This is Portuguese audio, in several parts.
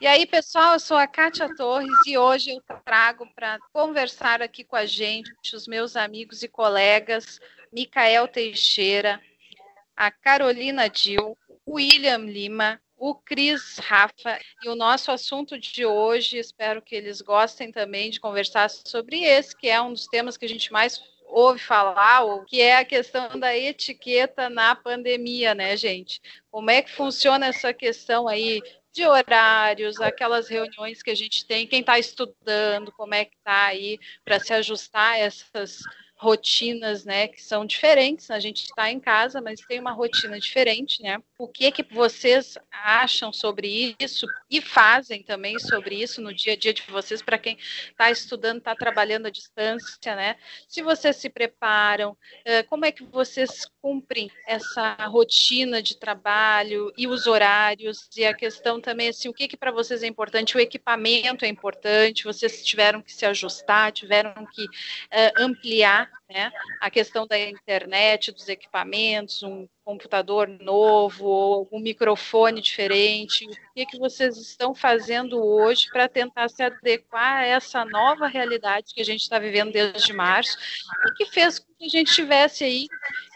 E aí, pessoal, eu sou a Kátia Torres e hoje eu trago para conversar aqui com a gente os meus amigos e colegas Micael Teixeira, a Carolina Dil, o William Lima, o Cris Rafa e o nosso assunto de hoje, espero que eles gostem também de conversar sobre esse, que é um dos temas que a gente mais ouve falar, ou que é a questão da etiqueta na pandemia, né, gente? Como é que funciona essa questão aí de horários, aquelas reuniões que a gente tem, quem está estudando, como é que está aí para se ajustar a essas rotinas, né, que são diferentes. A gente está em casa, mas tem uma rotina diferente, né? O que que vocês acham sobre isso e fazem também sobre isso no dia a dia de vocês para quem está estudando, está trabalhando à distância, né? Se vocês se preparam, eh, como é que vocês cumprem essa rotina de trabalho e os horários e a questão também assim, o que que para vocês é importante? O equipamento é importante. Vocês tiveram que se ajustar, tiveram que uh, ampliar né? A questão da internet, dos equipamentos, um computador novo, um microfone diferente. O que, que vocês estão fazendo hoje para tentar se adequar a essa nova realidade que a gente está vivendo desde março e que fez com que a gente tivesse aí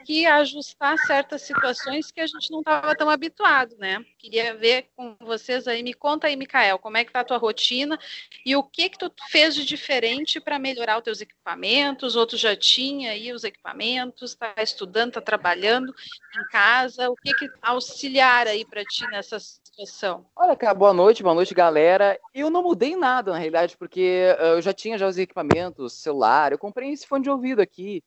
que ajustar certas situações que a gente não estava tão habituado, né? Queria ver com vocês aí, me conta aí, Micael, como é que tá a tua rotina e o que que tu fez de diferente para melhorar os teus equipamentos, outros já tinha aí os equipamentos, está estudando, está trabalhando em casa, o que que auxiliar aí para ti nessa situação? Olha, cara, boa noite, boa noite, galera. Eu não mudei nada, na realidade, porque uh, eu já tinha já os equipamentos, celular, eu comprei esse fone de ouvido aqui,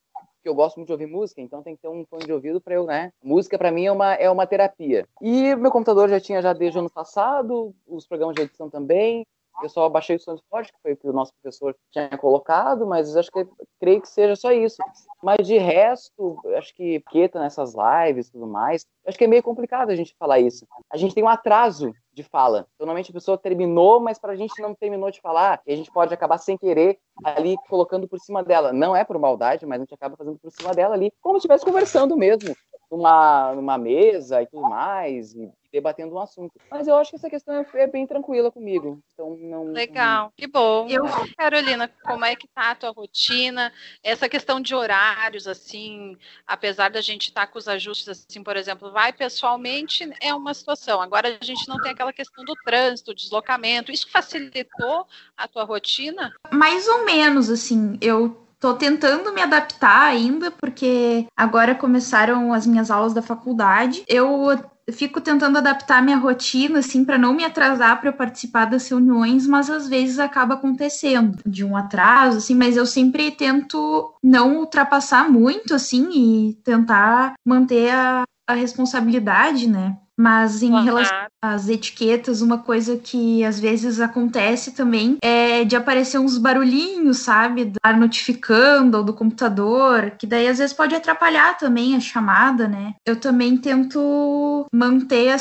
que eu gosto muito de ouvir música, então tem que ter um fone de ouvido para eu, né? Música para mim é uma, é uma terapia. E meu computador já tinha já desde o ano passado, os programas de edição também. Eu só baixei o SoundCloud, que foi o que o nosso professor tinha colocado, mas acho que creio que seja só isso. Mas de resto, acho que quieta nessas lives e tudo mais, acho que é meio complicado a gente falar isso. A gente tem um atraso de fala. Normalmente a pessoa terminou, mas para a gente não terminou de falar, e a gente pode acabar sem querer ali colocando por cima dela. Não é por maldade, mas a gente acaba fazendo por cima dela ali, como se estivesse conversando mesmo, numa, numa mesa e tudo mais, e debatendo um assunto. Mas eu acho que essa questão é, é bem tranquila comigo. Então não. Legal, que bom. Eu, Carolina, como é que tá a tua rotina? Essa questão de horários, assim, apesar da gente estar tá com os ajustes, assim, por exemplo, vai pessoalmente é uma situação. Agora a gente não tem aquela questão do trânsito, deslocamento. Isso facilitou a tua rotina? Mais ou menos, assim. Eu Tô tentando me adaptar ainda, porque agora começaram as minhas aulas da faculdade. Eu fico tentando adaptar minha rotina, assim, para não me atrasar para participar das reuniões, mas às vezes acaba acontecendo de um atraso, assim, mas eu sempre tento não ultrapassar muito, assim, e tentar manter a, a responsabilidade, né? Mas em uhum. relação às etiquetas, uma coisa que às vezes acontece também é de aparecer uns barulhinhos, sabe? Da notificando ou do computador, que daí às vezes pode atrapalhar também a chamada, né? Eu também tento manter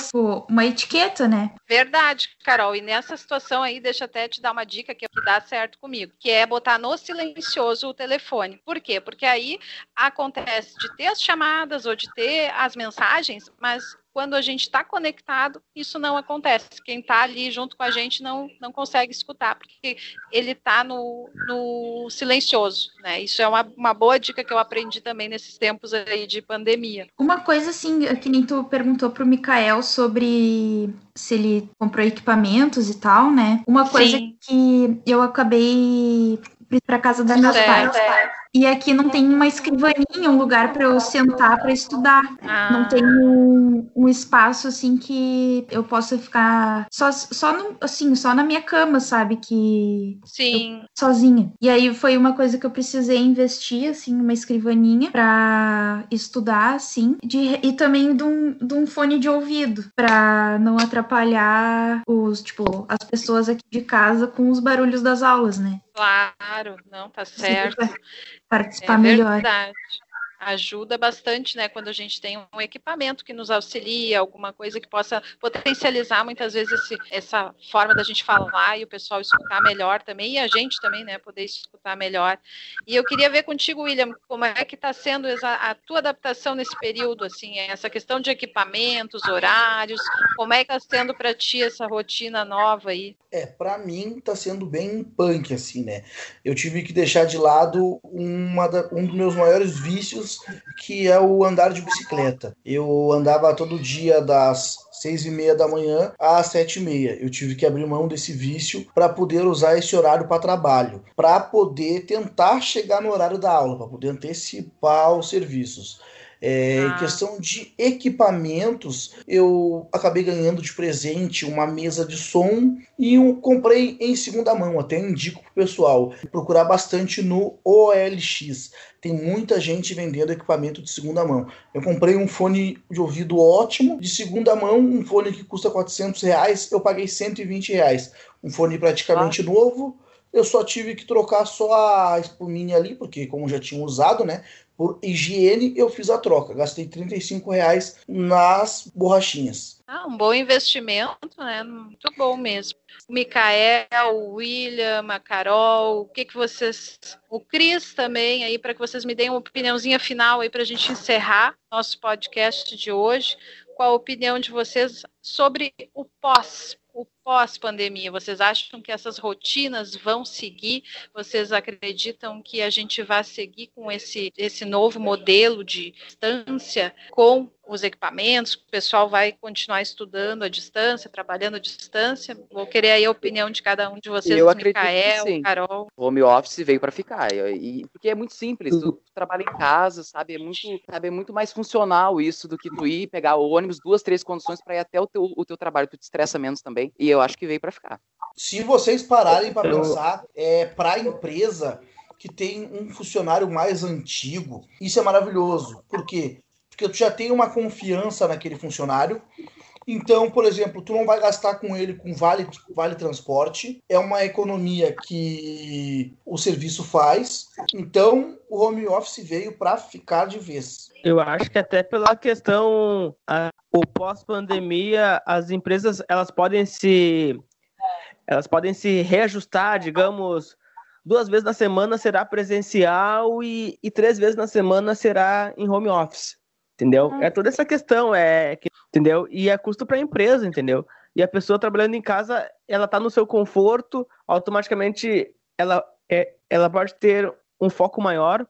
uma etiqueta, né? Verdade, Carol. E nessa situação aí, deixa até te dar uma dica que, que dá certo comigo, que é botar no silencioso o telefone. Por quê? Porque aí acontece de ter as chamadas ou de ter as mensagens, mas quando a gente está conectado, isso não acontece. Quem está ali junto com a gente não, não consegue escutar, porque ele está no, no silencioso. Né? Isso é uma, uma boa dica que eu aprendi também nesses tempos aí de pandemia. Uma coisa assim, que nem tu perguntou para o Mikael sobre se ele comprou equipamentos e tal, né? Uma coisa Sim. que eu acabei para casa dos meus pais. E aqui não tem uma escrivaninha, um lugar para eu sentar para estudar. Ah. Não tem um, um, espaço assim que eu possa ficar só, só no, assim, só na minha cama, sabe? Que Sim. Sozinha. E aí foi uma coisa que eu precisei investir, assim, uma escrivaninha para estudar, assim, de, e também de um, de um fone de ouvido para não atrapalhar os, tipo, as pessoas aqui de casa com os barulhos das aulas, né? Claro, não, tá certo. Participar é melhor. Verdade. Ajuda bastante, né, quando a gente tem um equipamento que nos auxilia, alguma coisa que possa potencializar muitas vezes esse, essa forma da gente falar e o pessoal escutar melhor também, e a gente também, né, poder escutar melhor. E eu queria ver contigo, William, como é que está sendo a tua adaptação nesse período, assim, essa questão de equipamentos, horários, como é que está sendo para ti essa rotina nova aí? É, para mim está sendo bem punk, assim, né? Eu tive que deixar de lado uma da, um dos meus maiores vícios, que é o andar de bicicleta. Eu andava todo dia das seis e meia da manhã às sete e meia. Eu tive que abrir mão desse vício para poder usar esse horário para trabalho, para poder tentar chegar no horário da aula, para poder antecipar os serviços. É, ah. Em questão de equipamentos, eu acabei ganhando de presente uma mesa de som e um, comprei em segunda mão. Até indico pro pessoal procurar bastante no OLX. Tem muita gente vendendo equipamento de segunda mão. Eu comprei um fone de ouvido ótimo, de segunda mão, um fone que custa 400 reais, eu paguei 120 reais. Um fone praticamente ah. novo, eu só tive que trocar só a espuminha ali, porque como já tinha usado, né? Por higiene, eu fiz a troca. Gastei 35 reais nas borrachinhas. Ah, um bom investimento, né? Muito bom mesmo. O Micael, o William, a Carol, o que, que vocês. O Cris também, aí, para que vocês me deem uma opiniãozinha final aí para a gente encerrar nosso podcast de hoje. Qual a opinião de vocês sobre o pós o pós-pandemia? Vocês acham que essas rotinas vão seguir? Vocês acreditam que a gente vai seguir com esse, esse novo modelo de distância com os equipamentos? O pessoal vai continuar estudando à distância, trabalhando à distância? Vou querer aí a opinião de cada um de vocês, Eu Micael, sim. Carol. O home office veio para ficar, e, porque é muito simples, tu trabalha em casa, sabe? É muito, sabe? É muito mais funcional isso do que tu ir pegar o ônibus, duas, três condições para ir até o teu, o teu trabalho, tu te estressa menos também. E eu acho que veio para ficar. Se vocês pararem para pensar, é para a empresa que tem um funcionário mais antigo, isso é maravilhoso. Por quê? Porque tu já tem uma confiança naquele funcionário. Então, por exemplo, tu não vai gastar com ele com vale, vale transporte. É uma economia que o serviço faz. Então, o home office veio para ficar de vez. Eu acho que até pela questão a, o pós-pandemia, as empresas elas podem se elas podem se reajustar, digamos, duas vezes na semana será presencial e, e três vezes na semana será em home office, entendeu? É toda essa questão, é, entendeu? E é custo para a empresa, entendeu? E a pessoa trabalhando em casa, ela está no seu conforto, automaticamente ela, é, ela pode ter um foco maior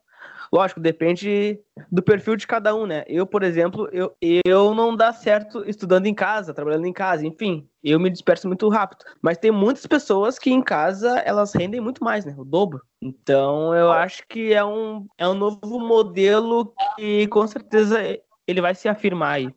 Lógico, depende do perfil de cada um, né? Eu, por exemplo, eu, eu não dá certo estudando em casa, trabalhando em casa, enfim, eu me disperso muito rápido. Mas tem muitas pessoas que em casa elas rendem muito mais, né? O dobro. Então eu acho que é um, é um novo modelo que com certeza ele vai se afirmar aí.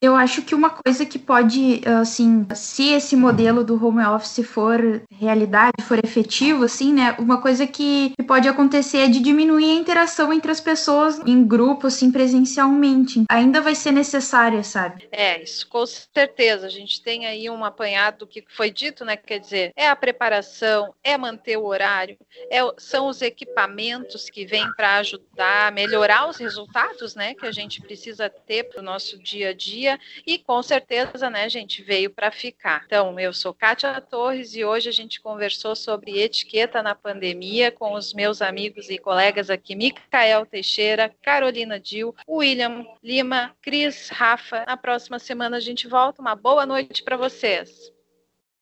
Eu acho que uma coisa que pode, assim, se esse modelo do home office for realidade, for efetivo, assim, né? Uma coisa que, pode acontecer é de diminuir a interação entre as pessoas em grupo, assim, presencialmente. Ainda vai ser necessária, sabe? É, isso com certeza. A gente tem aí um apanhado do que foi dito, né? Quer dizer, é a preparação, é manter o horário, é, são os equipamentos que vêm para ajudar a melhorar os resultados, né? Que a gente precisa ter para o nosso dia a dia e com certeza, né, gente, veio para ficar. Então, eu sou Kátia Torres e hoje a gente conversou sobre etiqueta na pandemia com os meus amigos e colegas aqui, Micael Teixeira, Carolina Dil, William Lima, Cris, Rafa. Na próxima semana a gente volta. Uma boa noite para vocês.